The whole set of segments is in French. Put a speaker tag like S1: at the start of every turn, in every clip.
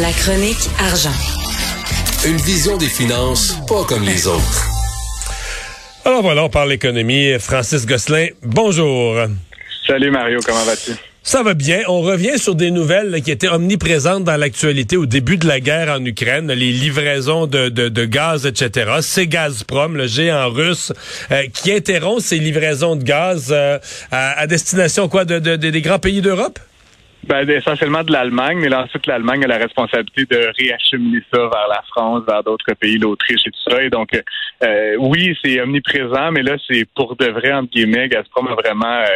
S1: La chronique argent.
S2: Une vision des finances pas comme les autres.
S3: Alors voilà, on parle économie. Francis Gosselin, bonjour.
S4: Salut Mario, comment vas-tu?
S3: Ça va bien. On revient sur des nouvelles là, qui étaient omniprésentes dans l'actualité au début de la guerre en Ukraine, les livraisons de, de, de gaz, etc. C'est Gazprom, le géant russe, euh, qui interrompt ces livraisons de gaz euh, à, à, destination quoi de, de, des grands pays d'Europe?
S4: Ben, essentiellement de l'Allemagne, mais là, ensuite, l'Allemagne a la responsabilité de réacheminer ça vers la France, vers d'autres pays, l'Autriche et tout ça. Et donc, euh, oui, c'est omniprésent, mais là, c'est pour de vrai, entre guillemets, Gazprom a vraiment euh,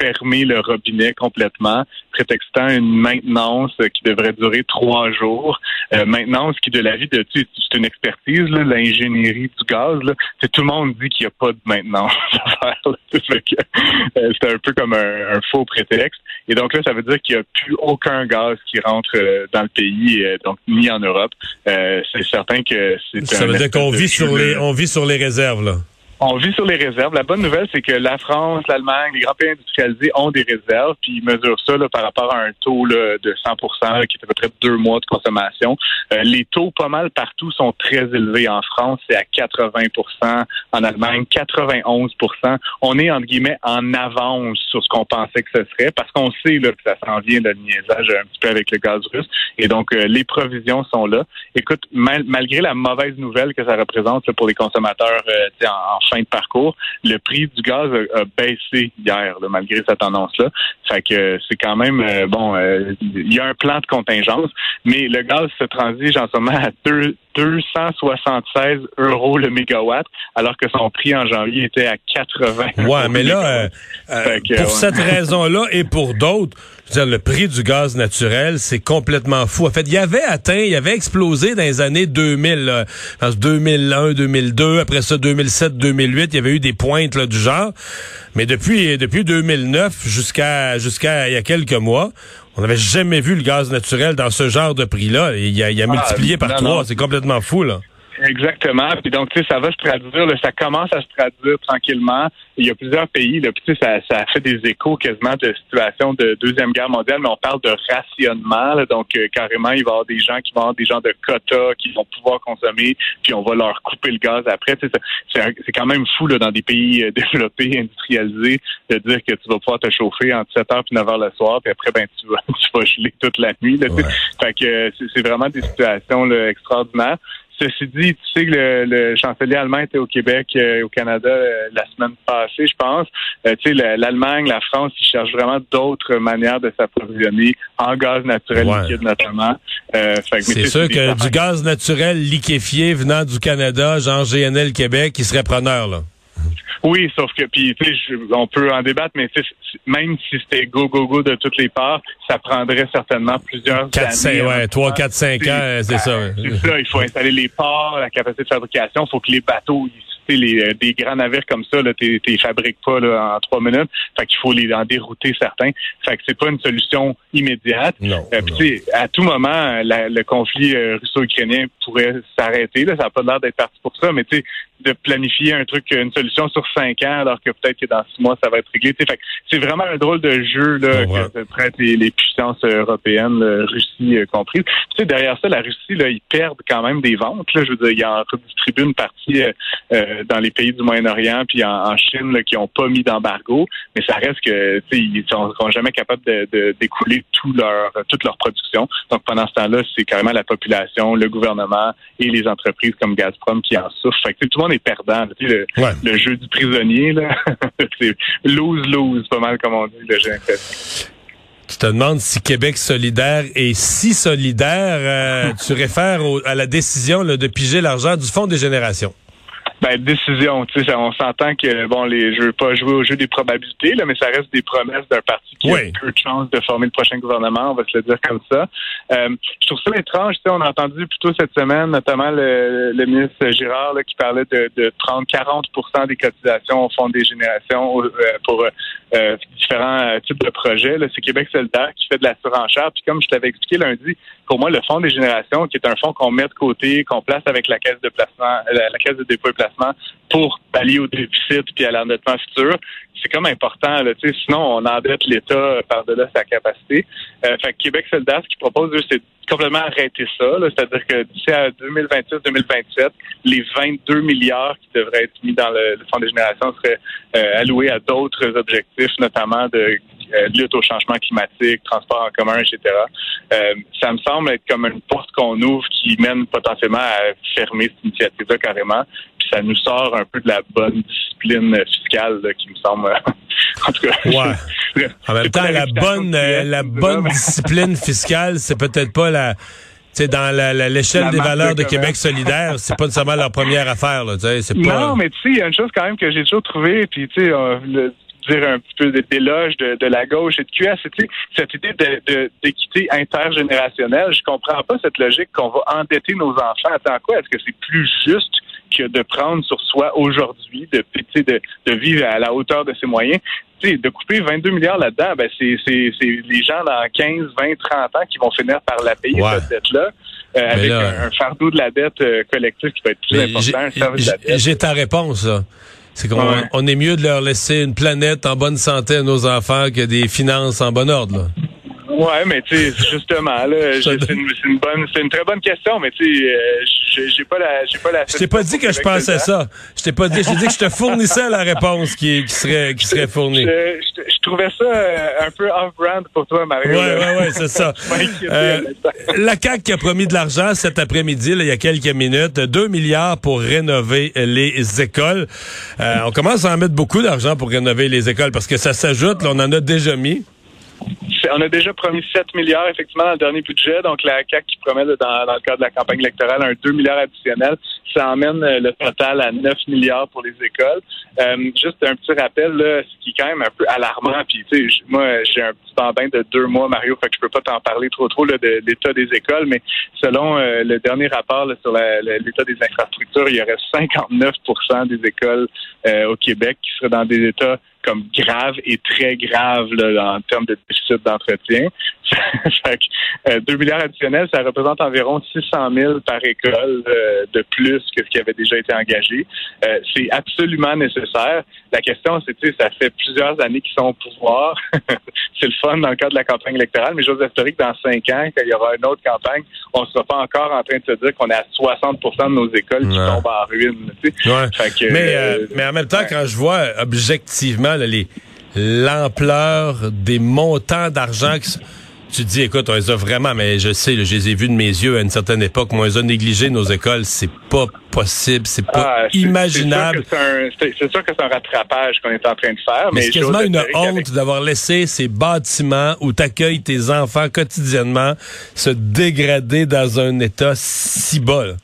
S4: fermé le robinet complètement, prétextant une maintenance qui devrait durer trois jours. Euh, maintenance qui, de la vie de, tu c'est une expertise, l'ingénierie du gaz, là. Tout le monde dit qu'il n'y a pas de maintenance à faire. Euh, c'est un peu comme un, un, faux prétexte. Et donc là, ça veut dire qu'il y a plus aucun gaz qui rentre euh, dans le pays, donc ni en Europe. Euh, c'est certain que c'est.
S3: Ça veut dire qu'on vit sur les, on vit sur les réserves là.
S4: On vit sur les réserves. La bonne nouvelle, c'est que la France, l'Allemagne, les grands pays industrialisés ont des réserves, puis ils mesurent ça là, par rapport à un taux là, de 100 qui est à peu près deux mois de consommation. Euh, les taux, pas mal partout, sont très élevés. En France, c'est à 80% En Allemagne, 91% On est, entre guillemets, en avance sur ce qu'on pensait que ce serait, parce qu'on sait là, que ça s'en vient, le niaisage un petit peu avec le gaz russe. Et donc, euh, les provisions sont là. Écoute, malgré la mauvaise nouvelle que ça représente pour les consommateurs euh, en, en fin de parcours, le prix du gaz a, baissé hier, malgré cette annonce-là. Fait que c'est quand même euh, bon. Euh, il y a un plan de contingence, mais le gaz se transige en ce moment à 276 euros le mégawatt, alors que son prix en janvier était à 80.
S3: Ouais, mais là, euh, pour cette raison-là et pour d'autres, je veux dire, le prix du gaz naturel, c'est complètement fou. En fait, il y avait atteint, il y avait explosé dans les années 2000, là, 2001, 2002, après ça 2007, 2008, il y avait eu des pointes là, du genre. Mais depuis depuis 2009 jusqu'à jusqu'à il y a quelques mois, on n'avait jamais vu le gaz naturel dans ce genre de prix-là. Il a, il a ah, multiplié par trois. C'est complètement fou, là.
S4: Exactement. Puis donc, tu sais, ça va se traduire, ça commence à se traduire tranquillement. Il y a plusieurs pays, là, puis tu sais, ça, ça fait des échos quasiment de situation de Deuxième Guerre mondiale, mais on parle de rationnement. donc, euh, carrément, il va y avoir des gens qui vont avoir des gens de quotas qui vont pouvoir consommer, puis on va leur couper le gaz après. Tu sais, c'est quand même fou, là, dans des pays euh, développés, industrialisés, de dire que tu vas pouvoir te chauffer entre 7 h puis 9 h le soir, puis après, ben, tu vas, tu vas geler toute la nuit. Là, Fait que euh, c'est vraiment des situations là, extraordinaires. Ceci dit, tu sais que le, chancelier allemand était au Québec euh, au Canada euh, la semaine passée, je pense. Euh, tu sais, l'Allemagne, la France, ils cherchent vraiment d'autres manières de s'approvisionner en gaz naturel liquide notamment.
S3: c'est sûr que du gaz naturel liquéfié venant du Canada, genre GNL Québec, il serait preneur, là.
S4: Oui, sauf que, puis, tu sais, on peut en débattre, mais même si c'était go, go, go de toutes les parts, ça prendrait certainement plusieurs
S3: 4, années. 5, ouais, 3, 4, 5 ans, c'est ça.
S4: C'est ça, il faut installer les ports, la capacité de fabrication, il faut que les bateaux les, euh, des grands navires comme ça, tu les fabriques pas là, en trois minutes. Fait qu'il faut les en dérouter certains. Fait que c'est pas une solution immédiate.
S3: Non,
S4: euh, à tout moment, le conflit euh, russo-ukrainien pourrait s'arrêter. Ça n'a pas l'air d'être parti pour ça, mais tu sais, de planifier un truc, une solution sur cinq ans, alors que peut-être que dans six mois, ça va être réglé. Fait c'est vraiment un drôle de jeu là, que prêtent les, les, puissances européennes, Russie euh, comprise. Tu sais, derrière ça, la Russie, là, ils perdent quand même des ventes. Là. Je veux dire, ils en redistribuent une partie euh, dans les pays du Moyen-Orient puis en, Chine là, qui n'ont pas mis d'embargo, mais ça reste que ils sont, seront jamais capables de, d'écouler tout leur, toute leur production. Donc pendant ce temps-là, c'est carrément la population, le gouvernement et les entreprises comme Gazprom qui en souffrent. Fait que, tout le monde perdant. le, le, jeu du prisonnier, là, c'est lose-lose, pas mal comme on dit,
S3: tu te demandes si Québec solidaire est si solidaire. Euh, tu réfères à la décision de piger l'argent du Fonds des générations.
S4: Ben, décision, tu sais, on s'entend que, bon, les, je veux pas jouer au jeu des probabilités, là, mais ça reste des promesses d'un parti qui a peu de chances de former le prochain gouvernement, on va se le dire comme ça. Euh, je trouve ça étrange, tu sais, on a entendu plus tôt cette semaine, notamment le, ministre Girard, qui parlait de, de 30-40 des cotisations au Fonds des générations euh, pour euh, différents types de projets. C'est Québec solidaire qui fait de la surenchère. Puis comme je t'avais expliqué lundi, pour moi, le Fonds des générations, qui est un fonds qu'on met de côté, qu'on place avec la caisse de placement, la, la caisse de dépôt et placement pour pallier au déficit puis à l'endettement futur, c'est comme important. Sinon, on endette l'État par-delà sa capacité. Euh, fait que Québec solidaire, ce qu'il propose, c'est complètement arrêter ça. C'est-à-dire que d'ici à 2026-2027, les 22 milliards qui devraient être mis dans le, Fonds des générations seraient euh, alloués à d'autres objectifs, notamment de euh, lutte au changement climatique, transport en commun, etc. Ça me semble être comme une porte qu'on ouvre qui mène potentiellement à fermer cette initiative-là carrément. Ça nous sort un peu de la bonne discipline fiscale qui me semble. en tout cas.
S3: Ouais. en même temps, la bonne, la bonne discipline fiscale, c'est peut-être pas la sais, dans l'échelle des valeurs de, Québec solidaire, c'est pas nécessairement leur première affaire. Là, c'est pas...
S4: Non, mais tu sais, il y a une chose quand même que j'ai toujours trouvé, puis tu sais, euh, dire un petit peu d'éloge de, de, la gauche et de QS, c'est cette idée d'équité de, intergénérationnelle. Je comprends pas cette logique qu'on va endetter nos enfants. Attends quoi? Est-ce que c'est plus juste que de prendre sur soi aujourd'hui, de, de, de vivre à la hauteur de ses moyens? de couper 22 milliards là-dedans, ben c'est les gens dans 15, 20, 30 ans qui vont finir par la payer, cette dette-là. Euh, avec un, fardeau de la dette euh, collective qui va être plus important.
S3: J'ai ta réponse, là. C'est qu'on on est mieux de leur laisser une planète en bonne santé à nos enfants que des finances en bon ordre. Là.
S4: Ouais, mais tu sais, justement, là, c'est une, une, bonne, c'est une très bonne question, mais tu sais, euh, j'ai pas la, j'ai pas la.
S3: Je t'ai pas dit que je pensais ça. Je t'ai pas dit, je t'ai dit que je te fournissais la réponse qui, qui serait, qui serait fournie.
S4: Je, je, trouvais ça euh, un peu off-brand pour toi, Mario.
S3: Ouais, ouais, ouais, c'est ça. euh, la CAC qui a promis de l'argent cet après-midi, il y a quelques minutes, 2 milliards pour rénover les écoles. Euh, on commence à en mettre beaucoup d'argent pour rénover les écoles parce que ça s'ajoute, on en a déjà mis
S4: on a déjà promis 7 milliards, effectivement, dans le dernier budget. Donc, la CAQ qui promet, dans, le cadre de la campagne électorale, un 2 milliards additionnel. Ça emmène euh, le total à 9 milliards pour les écoles. Euh, juste un petit rappel, là, ce qui est quand même un peu alarmant. Puis, tu sais, moi, j'ai un petit bambin de deux mois, Mario, fait que je peux pas t'en parler trop trop de l'état des écoles, mais selon euh, le dernier rapport sur l'état des infrastructures, il y aurait 59% des écoles au Québec qui seraient dans des états comme grave et très grave là, en termes de déficit d'entretien. fait que, 2 euh, milliards additionnels, ça représente environ 600 000 par école euh, de plus que ce qui avait déjà été engagé. Euh, c'est absolument nécessaire. La question, c'est, tu sais, ça fait plusieurs années qu'ils sont au pouvoir. c'est le fun dans le cadre de la campagne électorale, mais j'ose espérer que dans cinq ans, quand il y aura une autre campagne, on ne sera pas encore en train de se dire qu'on est à 60% de nos écoles qui tombent en ruine.
S3: mais, mais en même temps, quand je vois objectivement l'ampleur des montants d'argent qui tu dis, écoute, on les a vraiment, mais je sais, je les ai vus de mes yeux à une certaine époque, moi, on les a négligés, nos écoles. C'est pas possible, c'est pas ah, imaginable.
S4: C'est sûr que c'est un, rattrapage qu'on est en train de faire.
S3: Mais, c'est quasiment une honte d'avoir laissé ces bâtiments où t'accueilles tes enfants quotidiennement se dégrader dans un état si bas.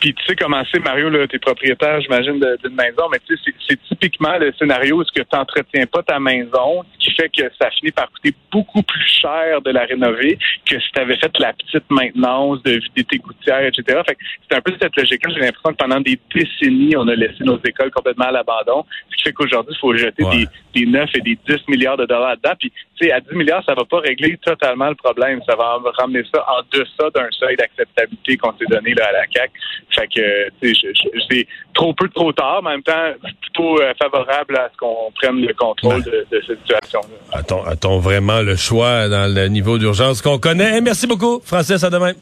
S4: Puis tu sais comment c'est, Mario, là, t'es propriétaire, j'imagine, d'une maison, mais tu sais, c'est typiquement le scénario où ce que tu n'entretiens pas ta maison, ce qui fait que ça finit par coûter beaucoup plus cher de la rénover que si tu avais fait la petite maintenance de vider tes gouttières, etc. Fait que c'est un peu cette logique-là. J'ai l'impression que pendant des décennies, on a laissé nos écoles complètement à l'abandon, ce qui fait qu'aujourd'hui, il faut jeter des, des 9 et des 10 milliards de dollars dedans. Puis, tu sais, à 10 milliards, ça va pas régler totalement le problème. Ça va ramener ça en deçà d'un seuil d'acceptabilité qu'on s'est donné là, à la CAQ. Fait que, tu sais, c'est trop peu, trop tard, mais en même temps, plutôt euh, favorable à ce qu'on prenne le contrôle de, cette situation-là.
S3: A-t-on vraiment le choix dans le niveau d'urgence qu'on connaît? merci beaucoup, Francis, à demain.